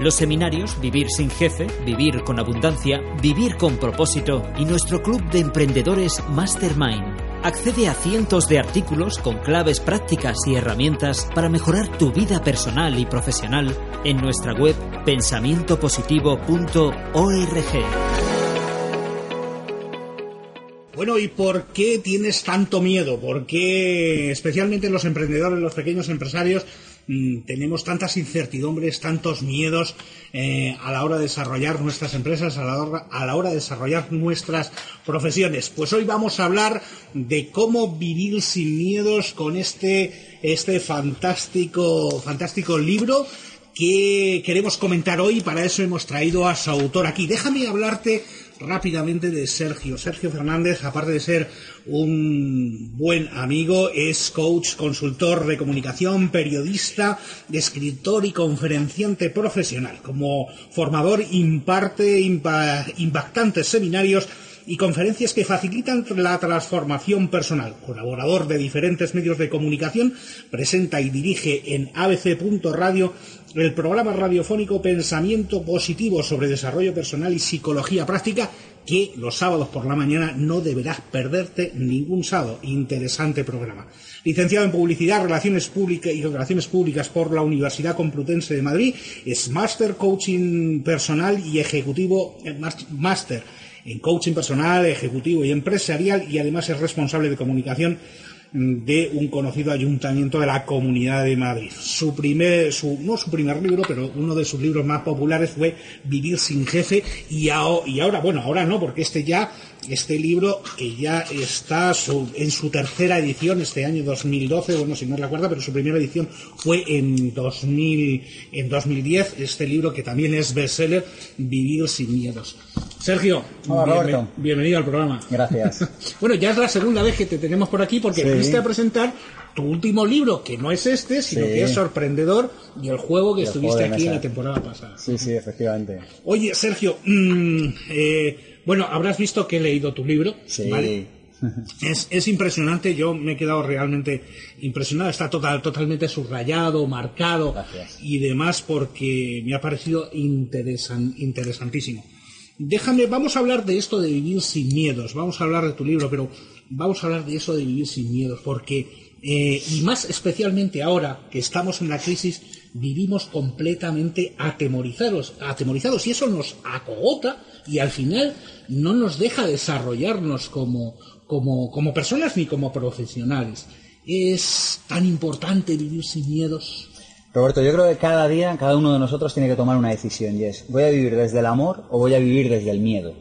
Los seminarios Vivir sin jefe, Vivir con abundancia, Vivir con propósito y nuestro club de emprendedores Mastermind. Accede a cientos de artículos con claves prácticas y herramientas para mejorar tu vida personal y profesional en nuestra web pensamientopositivo.org. Bueno, ¿y por qué tienes tanto miedo? ¿Por qué, especialmente los emprendedores, los pequeños empresarios, mm, tenemos tantas incertidumbres, tantos miedos eh, a la hora de desarrollar nuestras empresas, a la, hora, a la hora de desarrollar nuestras profesiones? Pues hoy vamos a hablar de cómo vivir sin miedos con este, este fantástico, fantástico libro que queremos comentar hoy. Para eso hemos traído a su autor aquí. Déjame hablarte rápidamente de Sergio. Sergio Fernández, aparte de ser un buen amigo, es coach, consultor de comunicación, periodista, escritor y conferenciante profesional. Como formador imparte impactantes seminarios y conferencias que facilitan la transformación personal. Colaborador de diferentes medios de comunicación, presenta y dirige en abc.radio el programa radiofónico Pensamiento Positivo sobre desarrollo personal y psicología práctica que los sábados por la mañana no deberás perderte ningún sábado. Interesante programa. Licenciado en Publicidad, Relaciones Públicas y Relaciones Públicas por la Universidad Complutense de Madrid, es Master Coaching Personal y Ejecutivo, eh, Máster en Coaching Personal, Ejecutivo y Empresarial y además es responsable de comunicación de un conocido ayuntamiento de la Comunidad de Madrid. Su primer, no su primer libro, pero uno de sus libros más populares fue Vivir sin jefe y, ahora, bueno, ahora no, porque este ya este libro que ya está en su tercera edición este año 2012, bueno, si no recuerda, pero su primera edición fue en, 2000, en 2010, este libro que también es bestseller, Vivir sin miedos. Sergio, bienvenido al programa. Gracias. bueno, ya es la segunda vez que te tenemos por aquí porque viniste a presentar tu último libro, que no es este, sino que es sorprendedor, y el juego que estuviste aquí en la temporada pasada. Sí, sí, efectivamente. Oye, Sergio, mm, eh, bueno, habrás visto que he leído tu libro. Sí. Es, impresionante, yo me he quedado realmente impresionado, está total, totalmente subrayado, marcado y demás porque me ha parecido interesantísimo. Déjame, vamos a hablar de esto de vivir sin miedos, vamos a hablar de tu libro, pero vamos a hablar de eso de vivir sin miedos porque, eh, y más especialmente ahora que estamos en la crisis, vivimos completamente atemorizados, atemorizados y eso nos acogota y al final no nos deja desarrollarnos como, como, como personas ni como profesionales. Es tan importante vivir sin miedos. Roberto, yo creo que cada día cada uno de nosotros tiene que tomar una decisión y es, ¿voy a vivir desde el amor o voy a vivir desde el miedo?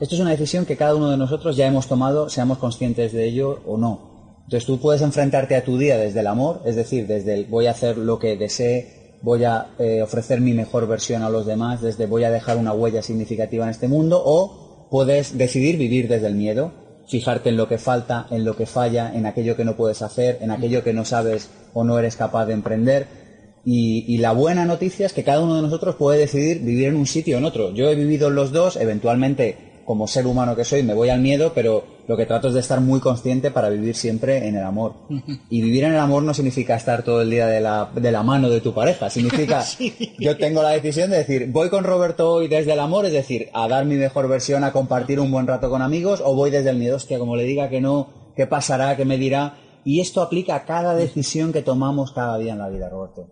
Esto es una decisión que cada uno de nosotros ya hemos tomado, seamos conscientes de ello o no. Entonces tú puedes enfrentarte a tu día desde el amor, es decir, desde el voy a hacer lo que desee, voy a eh, ofrecer mi mejor versión a los demás, desde voy a dejar una huella significativa en este mundo, o puedes decidir vivir desde el miedo, fijarte en lo que falta, en lo que falla, en aquello que no puedes hacer, en aquello que no sabes o no eres capaz de emprender. Y, y, la buena noticia es que cada uno de nosotros puede decidir vivir en un sitio o en otro. Yo he vivido en los dos, eventualmente como ser humano que soy, me voy al miedo, pero lo que trato es de estar muy consciente para vivir siempre en el amor. Y vivir en el amor no significa estar todo el día de la, de la mano de tu pareja, significa yo tengo la decisión de decir, voy con Roberto hoy desde el amor, es decir, a dar mi mejor versión, a compartir un buen rato con amigos, o voy desde el miedo, hostia, como le diga que no, qué pasará, qué me dirá. Y esto aplica a cada decisión que tomamos cada día en la vida, Roberto.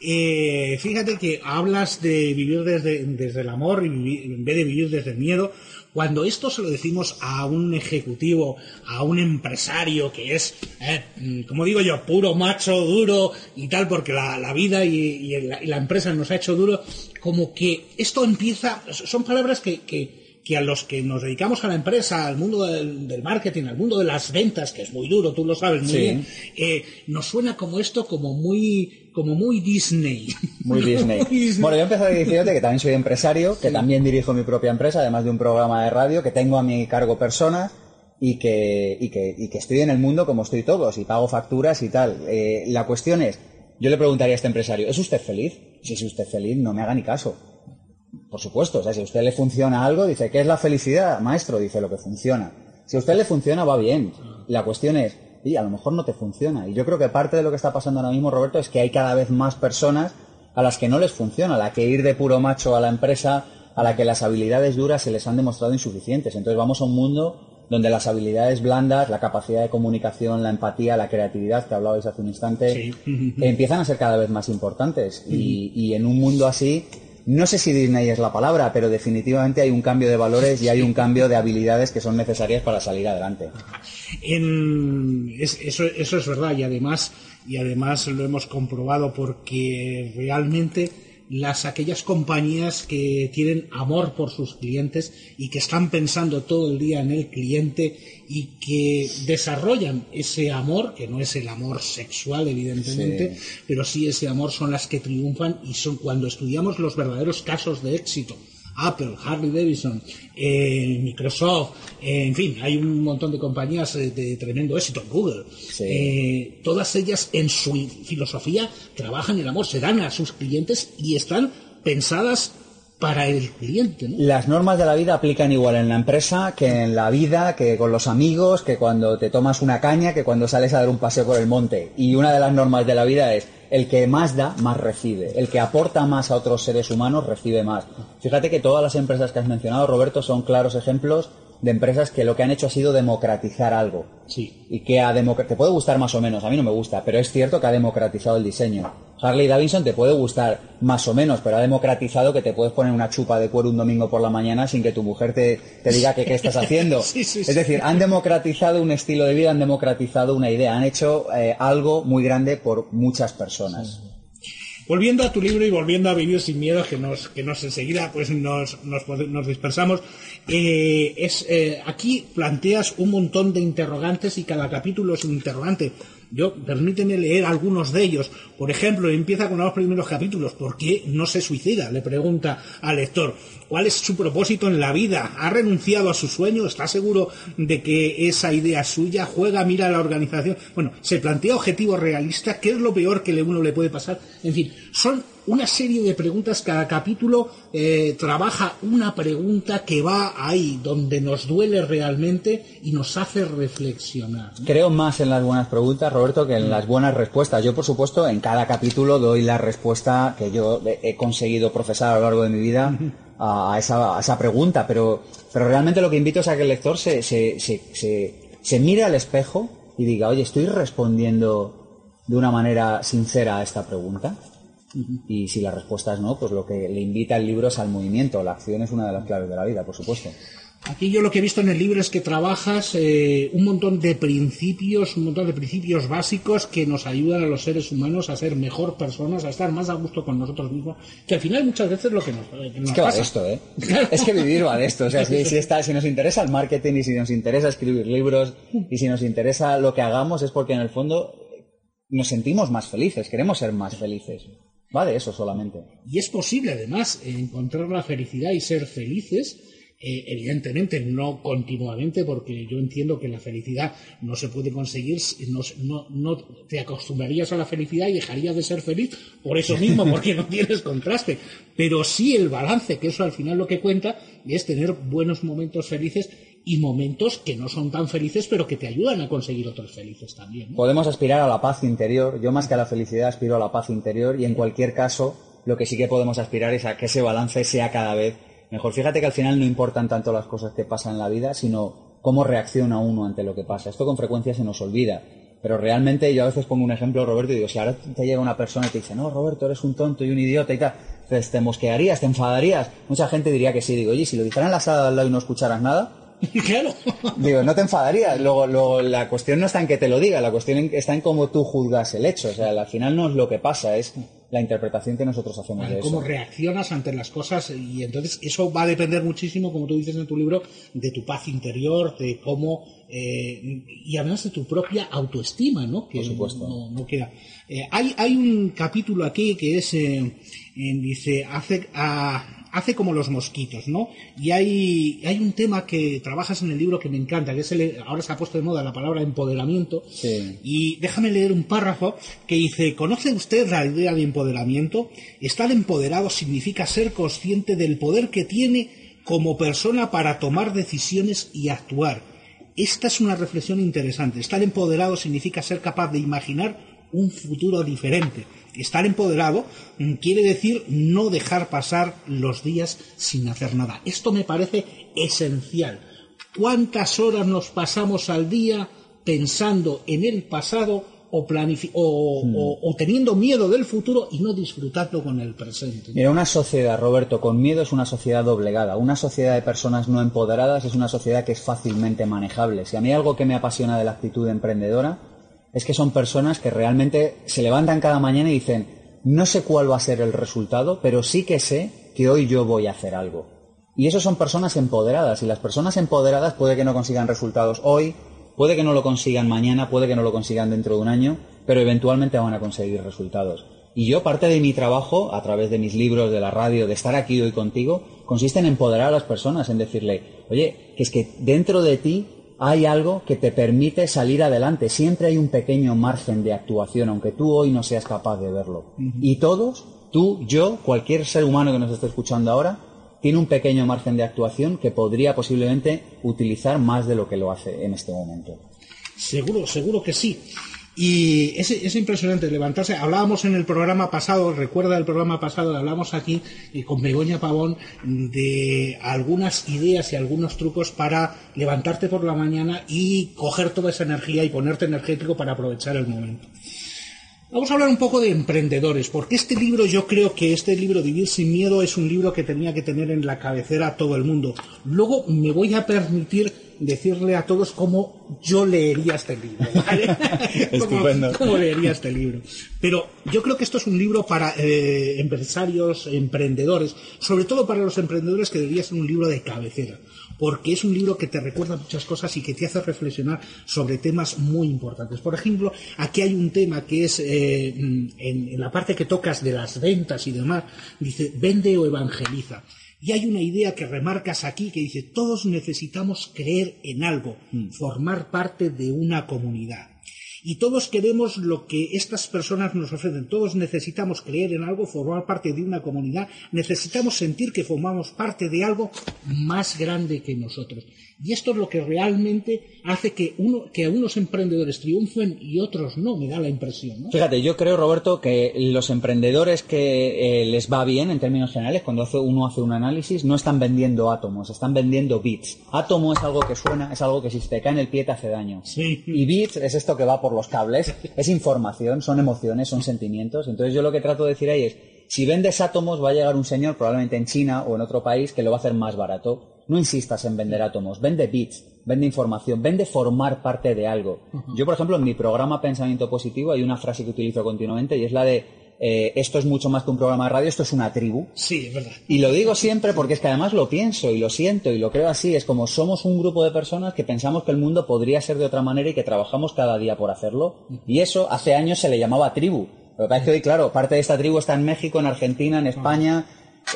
Eh, fíjate que hablas de vivir desde, desde el amor y en vez de vivir desde el miedo. Cuando esto se lo decimos a un ejecutivo, a un empresario que es, eh, como digo yo, puro macho, duro y tal, porque la, vida y, la, empresa nos ha hecho duro, como que esto empieza, son palabras que que a los que nos dedicamos a la empresa, al mundo del, marketing, al mundo de las ventas, que es muy duro, tú lo sabes muy bien, eh, nos suena como esto como muy como muy Disney. Muy Disney. Bueno, yo empecé diciéndote que también soy empresario, que también dirijo mi propia empresa, además de un programa de radio, que tengo a mi cargo personas y que, y que, y que estoy en el mundo como estoy todos y pago facturas y tal. Eh, la cuestión es, yo le preguntaría a este empresario, ¿es usted feliz? Si es usted feliz, no me haga ni caso. Por supuesto, o sea, si a usted le funciona algo, dice, ¿qué es la felicidad? Maestro, dice lo que funciona. Si a usted le funciona, va bien. La cuestión es, y a lo mejor no te funciona. Y yo creo que parte de lo que está pasando ahora mismo, Roberto, es que hay cada vez más personas a las que no les funciona, a la que ir de puro macho a la empresa, a la que las habilidades duras se les han demostrado insuficientes. Entonces vamos a un mundo donde las habilidades blandas, la capacidad de comunicación, la empatía, la creatividad que hablabais hace un instante, empiezan a ser cada vez más importantes. y, y en un mundo así, no sé si Disney es la palabra, pero definitivamente hay un cambio de valores y hay un cambio de habilidades que son necesarias para salir adelante. eso, eso es verdad y además, y además lo hemos comprobado porque realmente las aquellas compañías que tienen amor por sus clientes y que están pensando todo el día en el cliente y que desarrollan ese amor, que no es el amor sexual evidentemente, pero sí ese amor son las que triunfan y son cuando estudiamos los verdaderos casos de éxito Apple, Harley Davidson, eh, Microsoft, eh, en fin, hay un montón de compañías eh, de tremendo éxito, Google. todas ellas en su filosofía trabajan el amor, se dan a sus clientes y están pensadas para el cliente. Las normas de la vida aplican igual en la empresa que en la vida, que con los amigos, que cuando te tomas una caña, que cuando sales a dar un paseo por el monte. Y una de las normas de la vida es el que más da, más recibe. El que aporta más a otros seres humanos, recibe más. Fíjate que todas las empresas que has mencionado, Roberto, son claros ejemplos de empresas que lo que han hecho ha sido democratizar algo. Sí. Y que ha te puede gustar más o menos, a mí no me gusta, pero es cierto que ha democratizado el diseño. Harley Davidson te puede gustar más o menos, pero ha democratizado que te puedes poner una chupa de cuero un domingo por la mañana sin que tu mujer te, diga que qué estás haciendo. es decir, han democratizado un estilo de vida, han democratizado una idea, han hecho eh, algo muy grande por muchas personas. Volviendo a tu libro y volviendo a Vivir sin miedo, que nos, que nos enseguida pues nos, nos, dispersamos, eh, es, eh, aquí planteas un montón de interrogantes y cada capítulo es un interrogante. Yo, permíteme leer algunos de ellos. Por ejemplo, empieza con los primeros capítulos. ¿Por qué no se suicida? Le pregunta al lector. ¿Cuál es su propósito en la vida? ¿Ha renunciado a su sueño? ¿Está seguro de que esa idea es suya? ¿Juega, mira a la organización? Bueno, se plantea objetivos realistas. ¿Qué es lo peor que uno le puede pasar? En fin, son una serie de preguntas. Cada capítulo eh, trabaja una pregunta que va ahí, donde nos duele realmente y nos hace reflexionar. Creo más en las buenas preguntas, Roberto, que en las buenas respuestas. Yo, por supuesto, en cada capítulo doy la respuesta que yo he conseguido profesar a lo largo de mi vida a, esa, pregunta, pero, pero realmente lo que invito es a que el lector se, se, se, se mire al espejo y diga, oye, ¿estoy respondiendo de una manera sincera a esta pregunta? Y si la respuesta es no, pues lo que le invita el libro es al movimiento. La acción es una de las claves de la vida, por supuesto. Aquí yo lo que he visto en el libro es que trabajas eh, un montón de principios, un montón de principios básicos que nos ayudan a los seres humanos a ser mejor personas, a estar más a gusto con nosotros mismos, que al final muchas veces lo que nos, es que va de esto, ¿eh? es que vivir va de esto. O sea, si, está, si nos interesa el marketing y si nos interesa escribir libros y si nos interesa lo que hagamos es porque en el fondo nos sentimos más felices, queremos ser más felices. Va de eso solamente. Y es posible, además, encontrar la felicidad y ser felices eh, evidentemente no continuamente, porque yo entiendo que la felicidad no se puede conseguir, no, no, te acostumbrarías a la felicidad y dejarías de ser feliz por eso mismo, porque no tienes contraste. Pero sí el balance, que eso al final lo que cuenta, es tener buenos momentos felices y momentos que no son tan felices, pero que te ayudan a conseguir otros felices también. Podemos aspirar a la paz interior. Yo más que a la felicidad aspiro a la paz interior y en cualquier caso lo que sí que podemos aspirar es a que ese balance sea cada vez mejor. Fíjate que al final no importan tanto las cosas que pasan en la vida, sino cómo reacciona uno ante lo que pasa. Esto con frecuencia se nos olvida. Pero realmente yo a veces pongo un ejemplo, Roberto, y digo, si ahora te llega una persona y te dice, no, Roberto, eres un tonto y un idiota y tal, te mosquearías, te enfadarías. Mucha gente diría que sí. Digo, oye, si lo dijeran en la sala al lado y no escucharas nada, Claro. Digo, no te enfadarías. Luego, luego, la cuestión no está en que te lo diga, la cuestión está en cómo tú juzgas el hecho. O sea, al final no es lo que pasa, es la interpretación que nosotros hacemos de eso. Cómo reaccionas ante las cosas y entonces eso va a depender muchísimo, como tú dices en tu libro, de tu paz interior, de cómo eh, y además de tu propia autoestima, ¿no? Que Por supuesto. No, queda. Eh, hay, hay un capítulo aquí que es, eh, dice, hace, a, hace como los mosquitos, ¿no? Y hay, hay un tema que trabajas en el libro que me encanta, que es el, ahora se ha puesto de moda la palabra empoderamiento. Y déjame leer un párrafo que dice, ¿conoce usted la idea de empoderamiento? Estar empoderado significa ser consciente del poder que tiene como persona para tomar decisiones y actuar. Esta es una reflexión interesante. Estar empoderado significa ser capaz de imaginar un futuro diferente Estar empoderado mm, quiere decir no dejar pasar los días sin hacer nada. Esto me parece esencial. ¿Cuántas horas nos pasamos al día pensando en el pasado o, hmm. teniendo miedo del futuro y no disfrutando con el presente. Mira, una sociedad, Roberto, con miedo es una sociedad doblegada. Una sociedad de personas no empoderadas es una sociedad que es fácilmente manejable. Si a mí algo que me apasiona de la actitud emprendedora es que son personas que realmente se levantan cada mañana y dicen, no sé cuál va a ser el resultado, pero sí que sé que hoy yo voy a hacer algo. Y eso son personas empoderadas, y las personas empoderadas puede que no consigan resultados hoy, puede que no lo consigan mañana, puede que no lo consigan dentro de un año, pero eventualmente van a conseguir resultados. Y yo, parte de mi trabajo, a través de mis libros, de la radio, de estar aquí hoy contigo, consiste en empoderar a las personas, en decirle, oye, que es que dentro de ti hay algo que te permite salir adelante. Siempre hay un pequeño margen de actuación, aunque tú hoy no seas capaz de verlo. Y todos, tú, yo, cualquier ser humano que nos esté escuchando ahora, tiene un pequeño margen de actuación que podría posiblemente utilizar más de lo que lo hace en este momento. Seguro, seguro que sí. Y es, impresionante levantarse. Hablábamos en el programa pasado, recuerda el programa pasado, hablamos aquí con Begoña Pavón de algunas ideas y algunos trucos para levantarte por la mañana y coger toda esa energía y ponerte energético para aprovechar el momento. Vamos a hablar un poco de emprendedores, porque este libro, yo creo que este libro, Vivir sin Miedo, es un libro que tenía que tener en la cabecera todo el mundo. Luego me voy a permitir decirle a todos cómo yo leería este libro. ¿vale? Estupendo. ¿Cómo, leería este libro? Pero yo creo que esto es un libro para eh, empresarios, emprendedores, sobre todo para los emprendedores que debería ser un libro de cabecera porque es un libro que te recuerda muchas cosas y que te hace reflexionar sobre temas muy importantes. Por ejemplo, aquí hay un tema que es eh, en, la parte que tocas de las ventas y demás, dice, vende o evangeliza. Y hay una idea que remarcas aquí que dice, todos necesitamos creer en algo, mm. formar parte de una comunidad. Y todos queremos lo que estas personas nos ofrecen. Todos necesitamos creer en algo, formar parte de una comunidad. Necesitamos sentir que formamos parte de algo más grande que nosotros. Y esto es lo que realmente hace que, uno, que unos emprendedores triunfen y otros no, me da la impresión. Fíjate, yo creo, Roberto, que los emprendedores que eh, les va bien en términos generales, cuando uno hace un análisis, no están vendiendo átomos, están vendiendo bits. Átomo es algo que suena, es algo que si te cae en el pie te hace daño. Y bits es esto que va por los cables, es información, son emociones, son sentimientos. Entonces yo lo que trato de decir ahí es, si vendes átomos va a llegar un señor, probablemente en China o en otro país, que lo va a hacer más barato no insistas en vender átomos, vende bits, vende información, vende formar parte de algo. Yo, por ejemplo, en mi programa Pensamiento Positivo hay una frase que utilizo continuamente y es la de eh, esto es mucho más que un programa de radio, esto es una tribu. Sí, es verdad. Y lo digo siempre porque es que además lo pienso y lo siento y lo creo así. Es como somos un grupo de personas que pensamos que el mundo podría ser de otra manera y que trabajamos cada día por hacerlo. Y eso hace años se le llamaba tribu. Lo que pasa es que hoy, claro, parte de esta tribu está en México, en Argentina, en España,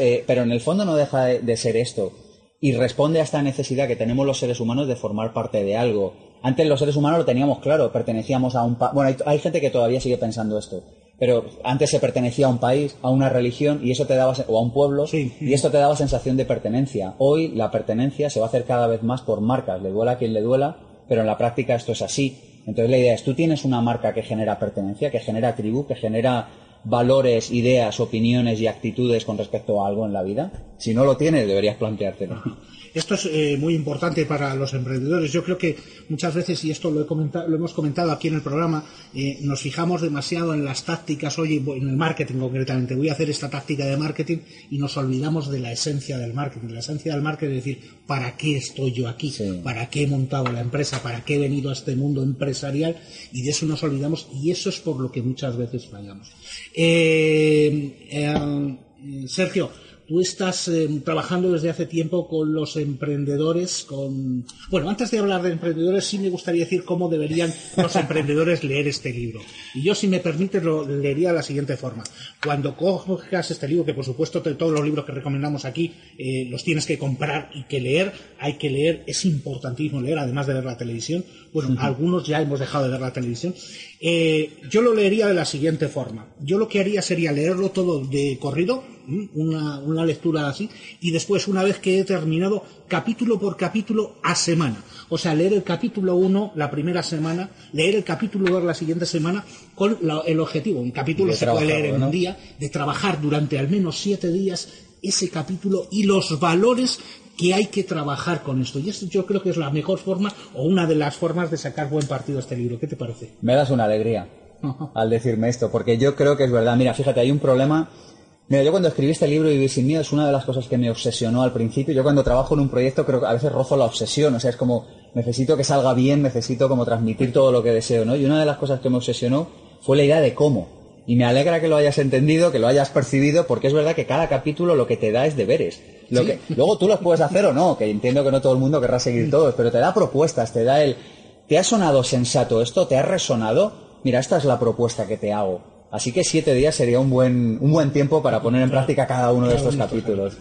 eh, pero en el fondo no deja de ser esto y responde a esta necesidad que tenemos los seres humanos de formar parte de algo. Antes los seres humanos lo teníamos claro, pertenecíamos a un país. Bueno, hay, gente que todavía sigue pensando esto, pero antes se pertenecía a un país, a una religión y eso te daba o a un pueblo y esto te daba sensación de pertenencia. Hoy la pertenencia se va a hacer cada vez más por marcas, le duela a quien le duela, pero en la práctica esto es así. Entonces la idea es, tú tienes una marca que genera pertenencia, que genera tribu, que genera valores, ideas, opiniones y actitudes con respecto a algo en la vida? Si no lo tienes, deberías planteártelo. Esto es eh, muy importante para los emprendedores. Yo creo que muchas veces, y esto lo, hemos comentado aquí en el programa, eh, nos fijamos demasiado en las tácticas, oye, en el marketing concretamente, voy a hacer esta táctica de marketing y nos olvidamos de la esencia del marketing. La esencia del marketing es decir, ¿para qué estoy yo aquí? ¿Para qué he montado la empresa? ¿Para qué he venido a este mundo empresarial? Y de eso nos olvidamos y eso es por lo que muchas veces fallamos. Eh, Sergio, tú estás eh, trabajando desde hace tiempo con los emprendedores, con... Bueno, antes de hablar de emprendedores, sí me gustaría decir cómo deberían los emprendedores leer este libro. Y yo, si me permites, lo leería de la siguiente forma. Cuando cojas este libro, que por supuesto todos los libros que recomendamos aquí eh, los tienes que comprar y que leer, hay que leer, es importantísimo leer, además de ver la televisión. Bueno, algunos ya hemos dejado de ver la televisión. Eh, yo lo leería de la siguiente forma. Yo lo que haría sería leerlo todo de corrido, una, una, lectura así, y después, una vez que he terminado, capítulo por capítulo a semana. O sea, leer el capítulo 1 la primera semana, leer el capítulo 2 la siguiente semana, con el objetivo, un capítulo se puede leer en un día, de trabajar durante al menos siete días ese capítulo y los valores que hay que trabajar con esto. Y esto yo creo que es la mejor forma o una de las formas de sacar buen partido a este libro. ¿Qué te parece? Me das una alegría al decirme esto, porque yo creo que es verdad. Mira, fíjate, hay un problema Mira, yo cuando escribí este libro, Vivir sin miedo, es una de las cosas que me obsesionó al principio. Yo cuando trabajo en un proyecto creo que a veces rozo la obsesión, o sea, es como necesito que salga bien, necesito como transmitir todo lo que deseo, ¿no? Y una de las cosas que me obsesionó fue la idea de cómo. Y me alegra que lo hayas entendido, que lo hayas percibido, porque es verdad que cada capítulo lo que te da es deberes. Lo que, luego tú los puedes hacer o no, que entiendo que no todo el mundo querrá seguir todos, pero te da propuestas, te da el... ¿Te ha sonado sensato esto? ¿Te ha resonado? Mira, esta es la propuesta que te hago Así que siete días sería un buen, un buen tiempo para poner en práctica cada uno de estos capítulos.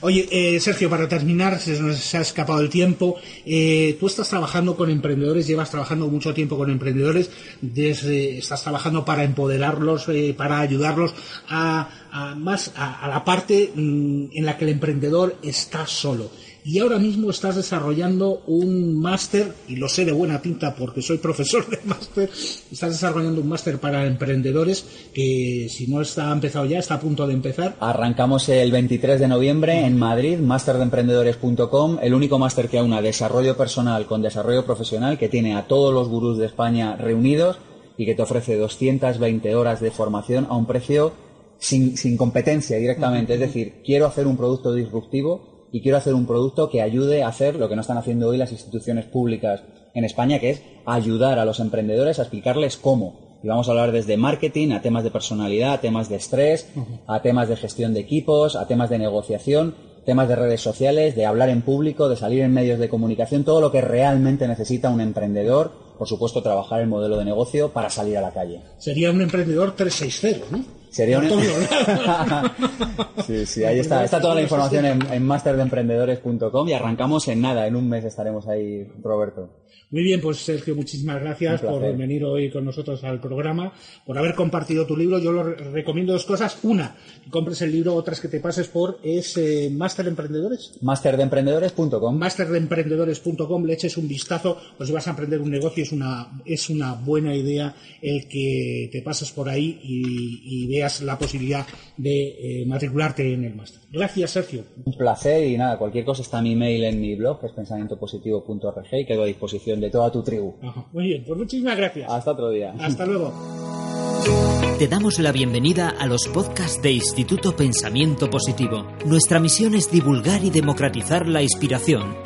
Oye, eh, Sergio, para terminar, se nos ha escapado el tiempo. Eh, tú estás trabajando con emprendedores, llevas trabajando mucho tiempo con emprendedores, desde, estás trabajando para empoderarlos, eh, para ayudarlos a, más a, la parte mm, en la que el emprendedor está solo y ahora mismo estás desarrollando un máster, y lo sé de buena tinta porque soy profesor de máster, estás desarrollando un máster para emprendedores que si no está empezado ya, está a punto de empezar. Arrancamos el 23 de noviembre en Madrid, masterdeemprendedores.com, el único máster que aúna desarrollo personal con desarrollo profesional, que tiene a todos los gurús de España reunidos y que te ofrece 220 horas de formación a un precio sin, sin competencia directamente. Es decir, quiero hacer un producto disruptivo y quiero hacer un producto que ayude a hacer lo que no están haciendo hoy las instituciones públicas en España, que es ayudar a los emprendedores a explicarles cómo. Y vamos a hablar desde marketing a temas de personalidad, a temas de estrés, a temas de gestión de equipos, a temas de negociación, temas de redes sociales, de hablar en público, de salir en medios de comunicación, todo lo que realmente necesita un emprendedor, por supuesto trabajar el modelo de negocio para salir a la calle. Sería un emprendedor 360, ¿no? Sería un... sí, sí, ahí está. Está toda la información en, en masterdeemprendedores.com y arrancamos en nada. En un mes estaremos ahí, Roberto. Muy bien, pues Sergio, muchísimas gracias por venir hoy con nosotros al programa, por haber compartido tu libro. Yo lo recomiendo dos cosas. Una, que compres el libro, otras que te pases por es eh, Master Emprendedores. Masterdeemprendedores.com. Masterdeemprendedores.com, le eches un vistazo, pues si vas a emprender un negocio es una, es una buena idea el que te pases por ahí y, veas la posibilidad de eh, matricularte en el máster. Gracias, Sergio. Un placer y nada, cualquier cosa está mi mail en mi blog, que es pensamientopositivo.org y quedo a disposición de toda tu tribu. muy bien, pues muchísimas gracias. Hasta otro día. Hasta luego. Te damos la bienvenida a los podcasts de Instituto Pensamiento Positivo. Nuestra misión es divulgar y democratizar la inspiración,